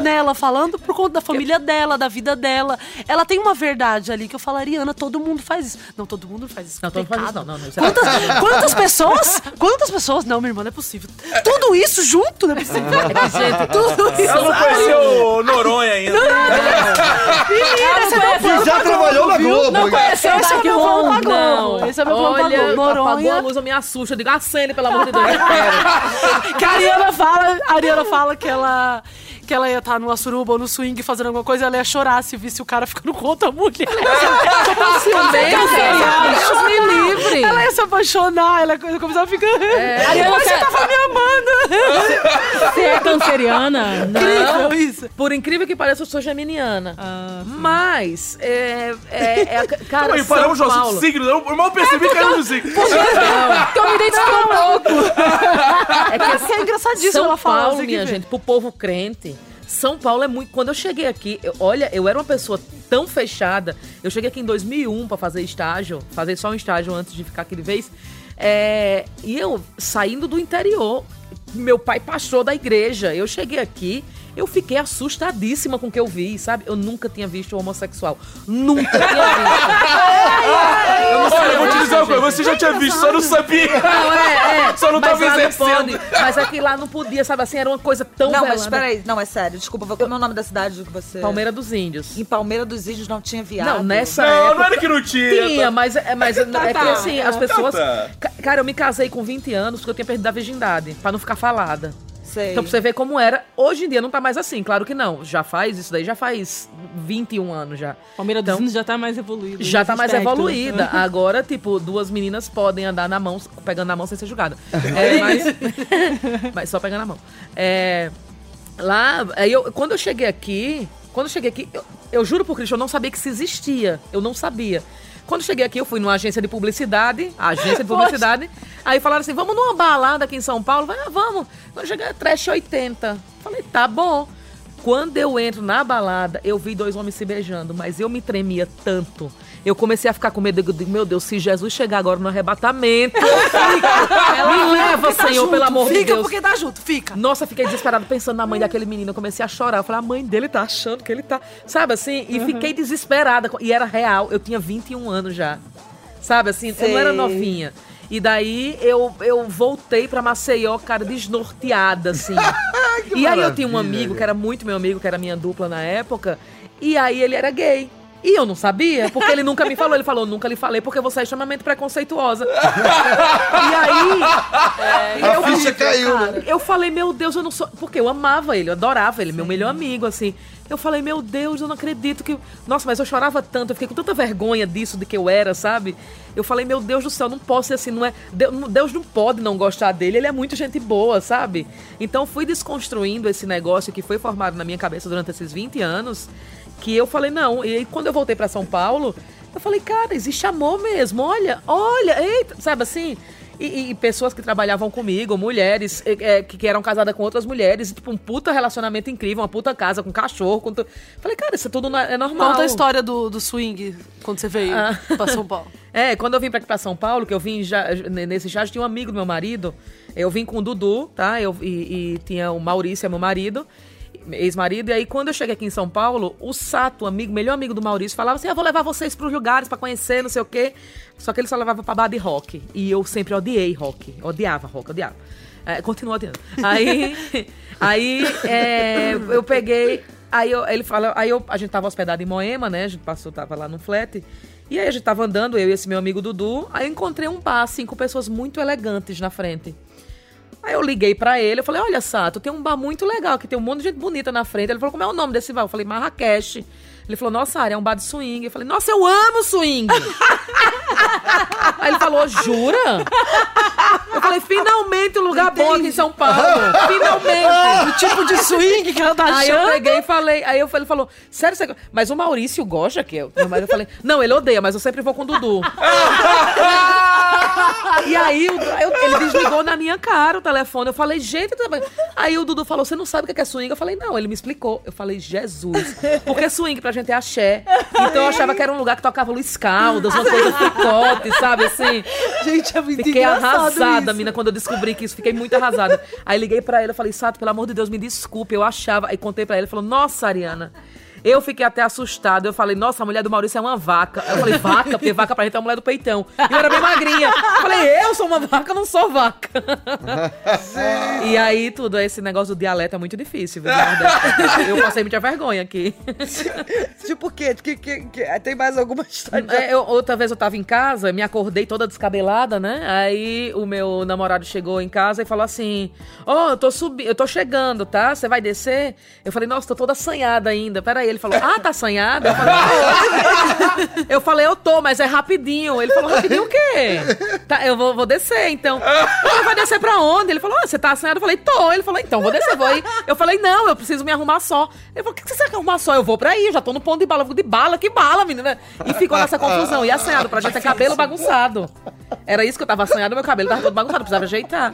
nela falando por conta da família dela, da vida dela. Ela tem uma verdade ali que eu falo, Ariana, todo mundo faz isso. Não, todo mundo faz isso. Não, todo mundo faz isso, não, não, não, é Quantas, quantas pessoas? Quantas pessoas? Não, minha irmã, não é possível. Tudo isso junto não é possível. É gente, Tudo isso. Ela não conheceu Noronha ainda. Menina, é meu E plano já trabalhou na Globo. Não conheceu Esse é o Dark Globo. não. Esse é o meu plano. Noronha. Me assusto. Eu digo, acende, pelo amor de Deus. Que a Ariana fala, a Ariana fala que ela, que ela ia estar numa suruba ou no swing fazendo alguma coisa, ela ia chorar se visse o cara ficando com outra mulher. Também, Deus me livre. Ela ia se apaixonar, ela ia começar a ficar. Ariana, Você- você tava me amando. Você é canceriana? Incrível isso. Por incrível que pareça, eu sou geminiana. Mas, é, é, é cara, Calma aí, São paramos assunto Paulo. signo. Eu mal percebi que era no signo. Porque eu me identifiquei um pouco. É que é engraçadíssimo São ela fala. Paulo, que minha gente, pro povo crente. São Paulo é muito. Quando eu cheguei aqui, eu- olha, eu era uma pessoa tão fechada. Eu cheguei aqui em 2001 pra fazer estágio, fazer só um estágio antes de ficar aqui de vez. É, e eu saindo do interior, meu pai pastor da igreja. Eu cheguei aqui, eu fiquei assustadíssima com o que eu vi, sabe? Eu nunca tinha visto um homossexual. Nunca tinha visto. eu não Olha, eu vou te dizer uma coisa. Você já tinha visto, só não sabia. Não, é, é. Só não mas tava lá exercendo. pode. Mas aqui lá não podia, sabe assim? Era uma coisa tão Não, mas velada. peraí. Não, é sério. Desculpa, como é o nome da cidade que você... Palmeira dos Índios. Em Palmeira dos Índios não tinha viado. Não, nessa Não, época... não era que não tinha. Tinha, mas, é, mas é que assim, as pessoas... tá. Ca- Cara, eu me casei com 20 anos porque eu tinha perdido a virgindade, pra não ficar falada. Sei. Então, pra você ver como era, hoje em dia não tá mais assim, claro que não. Já faz, isso daí já faz 21 anos já. Palmeira dos Então, Índios já tá mais evoluída. Já tá mais aspecto. evoluída. Agora, tipo, duas meninas podem andar na mão, pegando na mão sem ser julgada. É, mas, mas só pegando na mão. É, lá, aí eu, quando eu cheguei aqui, quando eu cheguei aqui, eu, eu juro por Cristo, eu não sabia que isso existia. Eu não sabia. Quando cheguei aqui, eu fui numa agência de publicidade, agência de publicidade. aí falaram assim: vamos numa balada aqui em São Paulo? Vai, ah, vamos. Quando cheguei, trash 80. Falei, tá bom. Quando eu entro na balada, eu vi dois homens se beijando, mas eu me tremia tanto. Eu comecei a ficar com medo. Eu digo, meu Deus, se Jesus chegar agora no arrebatamento, me leva, tá Senhor, junto, pelo amor de Fica Deus. porque tá junto, fica. Nossa, fiquei desesperada pensando na mãe daquele menino. Eu comecei a chorar. Eu falei, a mãe dele tá achando que ele tá. Sabe assim? E fiquei desesperada. E era real. Eu tinha 21 anos já. Sabe assim? Eu não era Sei. novinha. E daí eu, eu voltei pra Maceió, cara, desnorteada, assim. e aí eu tinha um amigo que era muito meu amigo, que era minha dupla na época, e aí ele era gay. E eu não sabia, porque ele nunca me falou. Ele falou, nunca lhe falei, porque você é extremamente preconceituosa. e aí. A eu ficha caiu, né? eu falei, meu Deus, eu não sou. Porque eu amava ele, eu adorava ele, meu melhor amigo, assim. Eu falei, meu Deus, eu não acredito que. Nossa, mas eu chorava tanto, eu fiquei com tanta vergonha disso, de que eu era, sabe? Eu falei, meu Deus do céu, não posso ser assim, não é. Deus, Deus não pode não gostar dele, ele é muito gente boa, sabe? Então fui desconstruindo esse negócio que foi formado na minha cabeça durante esses 20 anos, que eu falei, não. E aí, quando eu voltei pra São Paulo, eu falei, cara, existe amor mesmo, olha, olha, eita, sabe assim? E, e- pessoas que trabalhavam comigo, mulheres eh, que, que eram casadas com outras mulheres, e, tipo, um puta relacionamento incrível, uma puta casa com cachorro. Com tu... Falei, cara, isso é tudo na- é normal. Conta a história do, do swing quando você veio Ah. pra São Paulo. É, quando eu vim pra aqui pra São Paulo, que eu vim já nesse já tinha um amigo do meu marido. Eu vim com o Dudu, tá? Eu, e, e tinha o Maurício, é meu marido, ex-marido. E aí, quando eu cheguei aqui em São Paulo, o Sato, amigo, melhor amigo do Maurício, falava assim: ah, vou levar vocês pros lugares pra conhecer, não sei o quê. Só que ele só levava pra bar de rock. E eu sempre odiei rock. Odiava rock, odiava. É, continuo odiando. Aí, aí é, eu peguei. Aí eu- ele fala, aí eu, a gente tava hospedado em Moema, né? A gente passou, tava lá no flat. E aí a gente tava andando, eu e esse meu amigo Dudu. Aí eu encontrei um bar, assim, com pessoas muito elegantes na frente. Aí eu liguei pra ele, eu falei, olha, Sato, tem um bar muito legal, que tem um monte de gente bonita na frente. Ele falou, como é o nome desse bar? Eu falei, Marrakech. Ele falou, nossa, área é um bar de swing. Eu falei, nossa, eu amo swing! Aí ele falou, jura? Eu falei, finalmente um lugar bom aqui em São Paulo. Finalmente! O tipo de swing que ela tá Aí eu achando. peguei e falei, aí eu falei, ele falou, sério, você... mas o Maurício gosta que eu. Mas eu falei, não, ele odeia, mas eu sempre vou com o Dudu. e aí o- eu- ele desligou na minha cara o telefone. Eu falei, gente, tá bem. aí o Dudu falou, você não sabe o que é swing? Eu falei, não, ele me explicou. Eu falei, Jesus. Porque swing pra gente é axé. Então eu achava que era um lugar que tocava Luiz Caldas, uma coisa fricote, sabe assim? Gente, é muito Fiquei arrasada, isso. mina, quando eu descobri que isso. Fiquei muito arrasada. Aí liguei pra ele, eu falei, Sato, pelo amor de Deus, me desculpe. Eu achava. Aí contei pra ele falou, nossa, Ariana. Eu fiquei até assustada. Eu falei, nossa, a mulher do Maurício é uma vaca. Eu falei, vaca? Porque vaca pra gente é uma mulher do peitão. E eu era bem magrinha. Eu falei, eu sou uma vaca, não sou vaca. e aí, tudo, esse negócio do dialeto é muito difícil, viu? Nordeste? Eu passei muita vergonha aqui. Tipo o quê? Que, que, que- tem mais alguma história? É, eu- outra vez eu tava em casa, me acordei toda descabelada, né? Aí o meu namorado chegou em casa e falou assim: Ó, eu tô subindo, eu tô chegando, tá? Você vai descer? Eu falei, nossa, tô toda assanhada ainda. Peraí, ele falou, ah, tá assanhada? Eu falei, "Tô." eu falei, eu tô, mas é rapidinho. Ele falou, rapidinho o quê? Tá, eu vou, vou descer, então. Eu falei, vai descer pra onde? Ele falou, ah, você tá assanhada? Eu falei, tô. Ele falou, então, vou descer, vou aí. Eu falei, não, eu preciso me arrumar só. Ele falou, o que você quer arrumar só? Eu vou pra aí, eu já tô no ponto de bala. Eu de bala, que bala, menina. E ficou nessa confusão. E assanhado, pra gente é cabelo bagunçado. Era isso que eu tava assanhado, meu cabelo tava todo bagunçado, precisava ajeitar.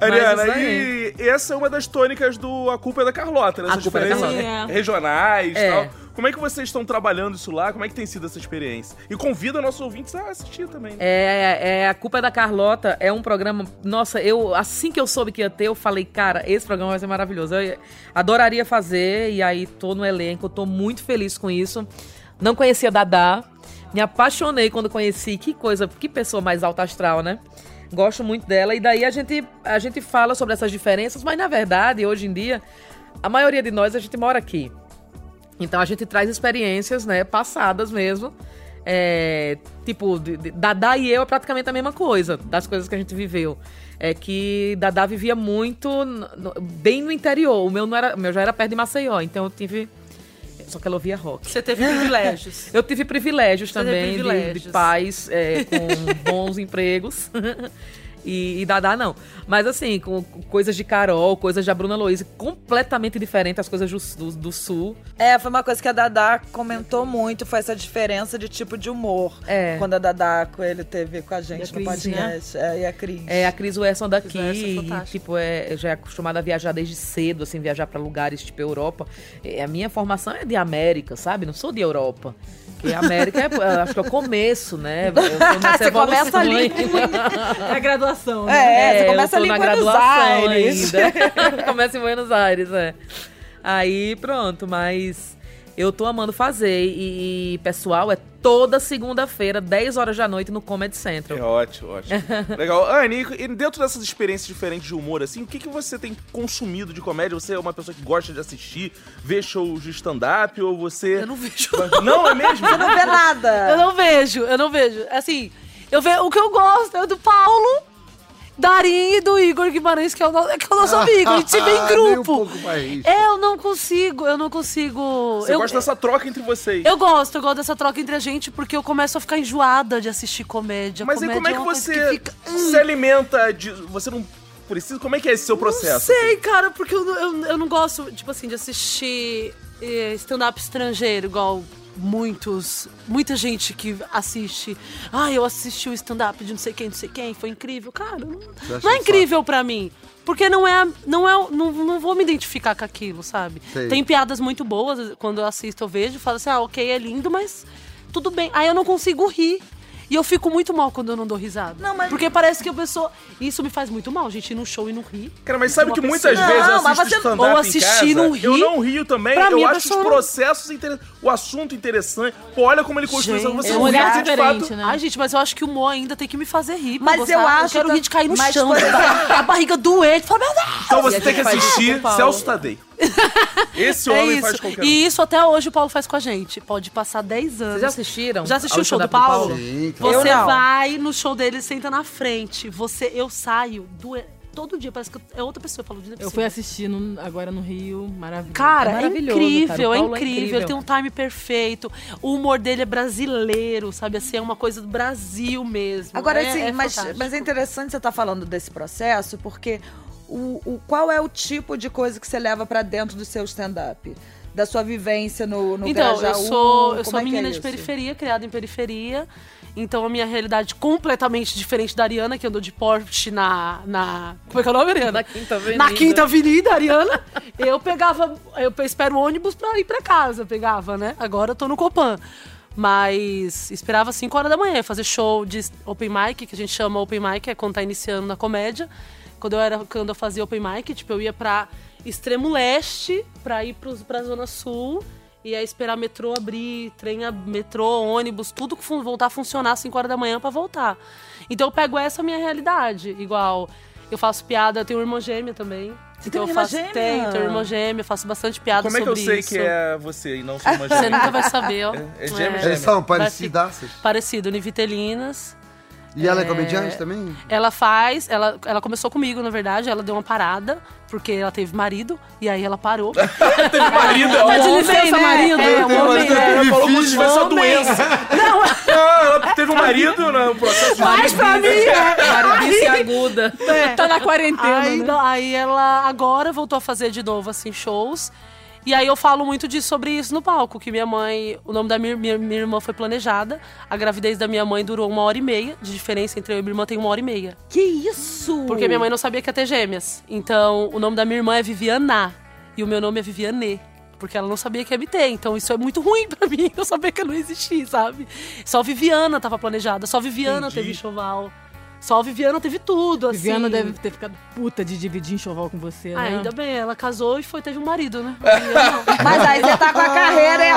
Ariana, e essa é uma das tônicas do A Culpa é da Carlota, né? A Essas Culpa é da diferenças Carlota. regionais e É. tal. Como é que vocês estão trabalhando isso lá? Como é que tem sido essa experiência? E convida nossos ouvintes a assistir também. né? É, é, a culpa é da Carlota é um programa. Nossa, eu assim que eu soube que ia ter, eu falei, cara, esse programa vai ser maravilhoso. Eu adoraria fazer, e aí tô no elenco, tô muito feliz com isso. Não conhecia Dadá, me apaixonei quando conheci. Que coisa, que pessoa mais alta astral, né? Gosto muito dela. E daí a gente, a gente fala sobre essas diferenças, mas na verdade, hoje em dia, a maioria de nós, a gente mora aqui. Então a gente traz experiências, né, passadas mesmo. É, tipo, Dadá e eu é praticamente a mesma coisa, das coisas que a gente viveu. É que Dadá vivia muito no- bem no interior. O meu não era, o meu já era perto de Maceió, então eu tive. Só que ela ouvia rock. Você teve privilégios. Eu tive privilégios Você também de- De, privilégios. pais é, com bons empregos. E, e Dadá não. Mas assim, com, com coisas de Carol, coisas da Bruna Luiz, completamente diferente as coisas do, do, do sul. É, foi uma coisa que a Dadá comentou muito, foi essa diferença de tipo de humor. É. Quando a Dadá com ele teve com a gente a no Cris, né? podcast. É, e a Cris. É, a Cris Wesson daqui, é e, fantástica. tipo, é, já é acostumada a viajar desde cedo, assim, viajar pra lugares tipo Europa. E a minha formação é de América, sabe? Não sou de Europa. Porque a América é, acho que é o começo, né? Você começa evolução ali. É a graduação, né? É, você eu começa tô ali na graduação Aires. ainda. Começa em Buenos Aires, é. Aí, pronto, mas Eu tô amando fazer e, e, pessoal, é toda segunda-feira, 10 horas da noite no Comedy Central. É ótimo, ótimo. Legal. Anne, e dentro dessas experiências diferentes de humor, assim, o que, que você tem consumido de comédia? Você é uma pessoa que gosta de assistir, ver shows de stand-up, ou você... Eu não vejo. Não, é mesmo? Você não vê nada. Eu não vejo, eu não vejo. Assim, eu vejo o que eu gosto é do Paulo, Darim e do Igor Guimarães, que é o, no- que é o nosso amigo. A gente se vê em um grupo. pouco mais. eu não consigo, eu não consigo. Você eu, gosta dessa troca entre vocês. Eu gosto, eu gosto dessa troca entre a gente, porque eu começo a ficar enjoada de assistir comédia. Mas aí comédia como é que uma coisa você fica- se alimenta de... Você não precisa... Como é que é esse seu processo? Não sei, cara, porque eu, não- eu, eu não gosto, tipo assim, de assistir eh, stand-up estrangeiro, igual muitos, muita gente que assiste. Ah, eu assisti o stand-up de não sei quem, não sei quem, foi incrível. Cara, não, é um incrível pra mim. Porque não é, não é, não, não vou me identificar com aquilo, sabe? Sei. Tem piadas muito boas, quando eu assisto eu vejo, falo assim, ah, ok, é lindo, mas tudo bem. Aí eu não consigo rir. E eu fico muito mal quando eu não dou risada. Não, mas- Porque parece que a pessoa. Isso me faz muito mal, gente, ir num show e não rir. Cara, mas sabe que pessoa- muitas Não, vezes eu mas assisto você- stand-up ou assistir e não rir. Eu não rio também, Pra eu acho os não- processos interessantes, o assunto interessante. Pô, olha como ele construiu. Gente, Você é um não olhar diferente, fato... né? Ai, gente, mas eu acho que o humor ainda tem que me fazer rir. Mas gostar. eu acho Eu quero que- rir de cair no mas, chão. a barriga doer. Fala, meu Deus! Então você tem que assistir. Celso Tadei. Esse É homem isso. faz qualquer um. E isso até hoje o Paulo faz com a gente. Pode passar 10 anos. Vocês já assistiram? Já assistiu o show do stand-up Paulo? Sim, claro. Você vai no show dele, senta na frente. Você, eu saio doer. Todo dia parece que é outra pessoa. Eu falo, "Não é Eu possível." fui assistir no- agora no Rio, maravilhoso. Cara, é, maravilhoso, incrível, cara. é O Paulo incrível. Ele tem um time perfeito. O humor dele é brasileiro, sabe? Assim, é uma coisa do Brasil mesmo. Agora, é, assim, é mas, mas é interessante você estar falando desse processo, porque o, o- qual é o tipo de coisa que você leva pra dentro do seu stand-up? Da sua vivência no, no Então, eu Grajaú? sou, eu sou é que é menina de periferia, criada em periferia. Então a minha realidade é completamente diferente da Ariana, que andou de Porsche na. na como é que é o nome, Ariana? Na Quinta Avenida. Na Quinta Avenida, Ariana. eu pegava. Eu espero o ônibus pra ir pra casa, eu pegava, né? Agora eu tô no Copan. Mas esperava 5 horas da manhã, fazer show de open mic, que a gente chama open mic, é quando tá iniciando na comédia. Quando eu era quando eu fazia open mic, tipo, eu ia pra extremo leste pra ir pros, pra zona sul. E aí esperar metrô abrir, trem, metrô, ônibus, tudo voltar a funcionar às 5 horas da manhã pra voltar. Então eu pego essa minha realidade. Igual, eu faço piada, eu tenho irmã gêmea também. Você então tem eu faço, gêmea? Tenho, tenho irmã gêmea, eu faço bastante piada Como é que eu sobre sei isso. que é você e não sua irmã Você gêmea? nunca vai saber, ó. É gêmea, Eles são parecidas. Parecido, Univitelinas. E ela é comediante também? Ela faz, ela, ela começou comigo, na verdade, ela deu uma parada, porque ela teve marido, e aí ela parou. Teve marido. Tá de licença, né? marido? É, É, um homem, né? Ela falou como se tivesse uma doença. Não, Ah, ela teve um marido no processo de mas pra mim é. Maridice aguda. Tá na quarentena, Aí, né? aí ela agora voltou a fazer de novo, assim, shows. E aí eu falo muito disso sobre isso no palco, que minha mãe, o nome da minha, minha, minha irmã foi planejada. A gravidez da minha mãe durou uma hora e meia, de diferença entre eu e minha irmã tem uma hora e meia. Que isso? Porque minha mãe não sabia que ia ter gêmeas. Então, o nome da minha irmã é Viviana e o meu nome é Viviane. Porque ela não sabia que ia me ter. Então, isso é muito ruim pra mim, eu saber que eu não existi, sabe? Só Viviana tava planejada, só Viviana Entendi. teve enxoval. Só Viviana teve tudo, assim. Viviana deve ter ficado puta de dividir enxoval com você, Ah, né? ainda bem, ela casou e foi, teve um marido, né? Mas aí você tá com a carreira e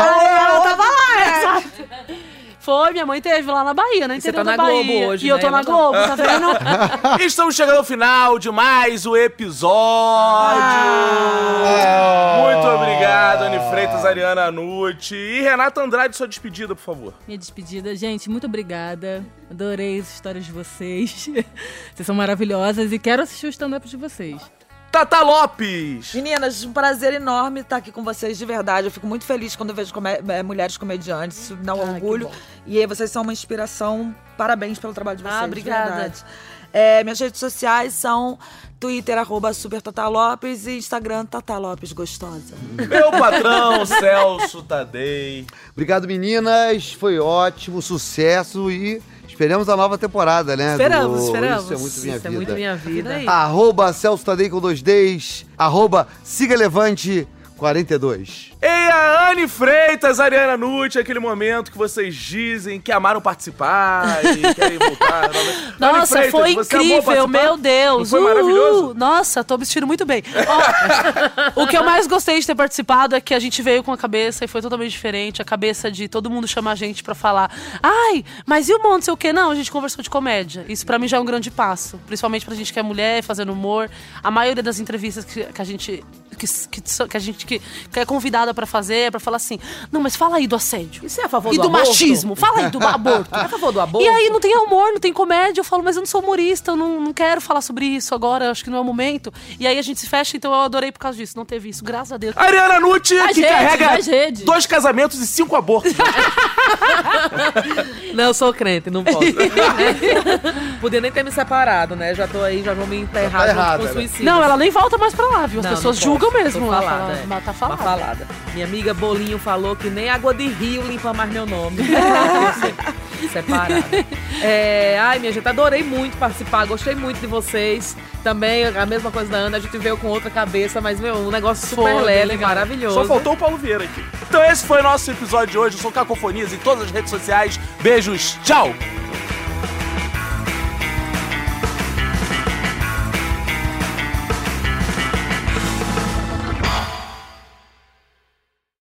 Foi, minha mãe teve lá na Bahia, né? você tá na Bahia. Globo hoje, E eu né? tô na Globo, tá vendo? Estamos chegando ao final de mais um episódio. Muito obrigado, Anne Freitas, Ariana Nucci e Renata Andrade, sua despedida, por favor. Minha despedida. Gente, muito obrigada. Adorei as histórias de vocês. vocês são maravilhosas e quero assistir o stand-up de vocês. Tata Lopes. Meninas, um prazer enorme estar aqui com vocês, de verdade. Eu fico muito feliz quando eu vejo come- eh, mulheres comediantes, isso me dá um Ah, que orgulho. E aí, vocês são uma inspiração. Parabéns pelo trabalho de vocês, Ah, obrigada. É, minhas redes sociais são Twitter, arroba Super Tata Lopes e Instagram, Tata Lopes Gostosa. Meu patrão, Celso Tadei. Obrigado, meninas. Foi ótimo, sucesso e esperamos a nova temporada, né? Esperamos, do esperamos. Isso é muito minha Isso é vida. muito minha Vida. Arroba Celso Tadei com dois Ds. Arroba Siga Levante 42. E a Anne Freitas, Ariana Nucci, aquele momento que vocês dizem que amaram participar e querem voltar. Nossa, Freitas, foi incrível, meu Deus. Não foi maravilhoso? Nossa, tô me sentindo muito bem. Ó, o que eu mais gostei de ter participado é que a gente veio com a cabeça e foi totalmente diferente. A cabeça de todo mundo chamar a gente pra falar. Ai, mas e o monte, sei o quê? Não, a gente conversou de comédia. Isso pra mim já é um grande passo. Principalmente pra gente que é mulher, fazendo humor. A maioria das entrevistas que, que a gente. Que, que, que a gente que, que é convidada pra fazer é pra falar assim: não, mas fala aí do assédio. E você é a favor E do, do machismo. Fala aí do aborto. É a favor do aborto? E aí não tem humor, não tem comédia. Eu falo, mas eu não sou humorista, eu não, não quero falar sobre isso agora, acho que não é o momento. E aí a gente se fecha, então eu adorei por causa disso. Não teve isso, graças a Deus. Ariana Nucci, Mais que rede, carrega dois casamentos e cinco abortos. Não, eu sou crente, não posso. Podia nem ter me separado, né? Já tô aí, já vou me enterrar tá junto errada, com né? suicídio. Não, ela nem volta mais pra lá, viu? As Não, pessoas não julgam posso. mesmo. Tô falada, fala, é. mas tá Uma falada. falada. Minha amiga Bolinho falou que nem água de rio limpa mais meu nome. Separada. É, ai, minha gente, adorei muito participar, gostei muito de vocês. Também a mesma coisa da Ana, a gente veio com outra cabeça, mas, meu, um negócio super Foi, leve, legal. maravilhoso. Só faltou o Paulo Vieira aqui. Então esse foi o nosso episódio de hoje. Eu sou Cacofonias em todas as redes sociais. Beijos, tchau!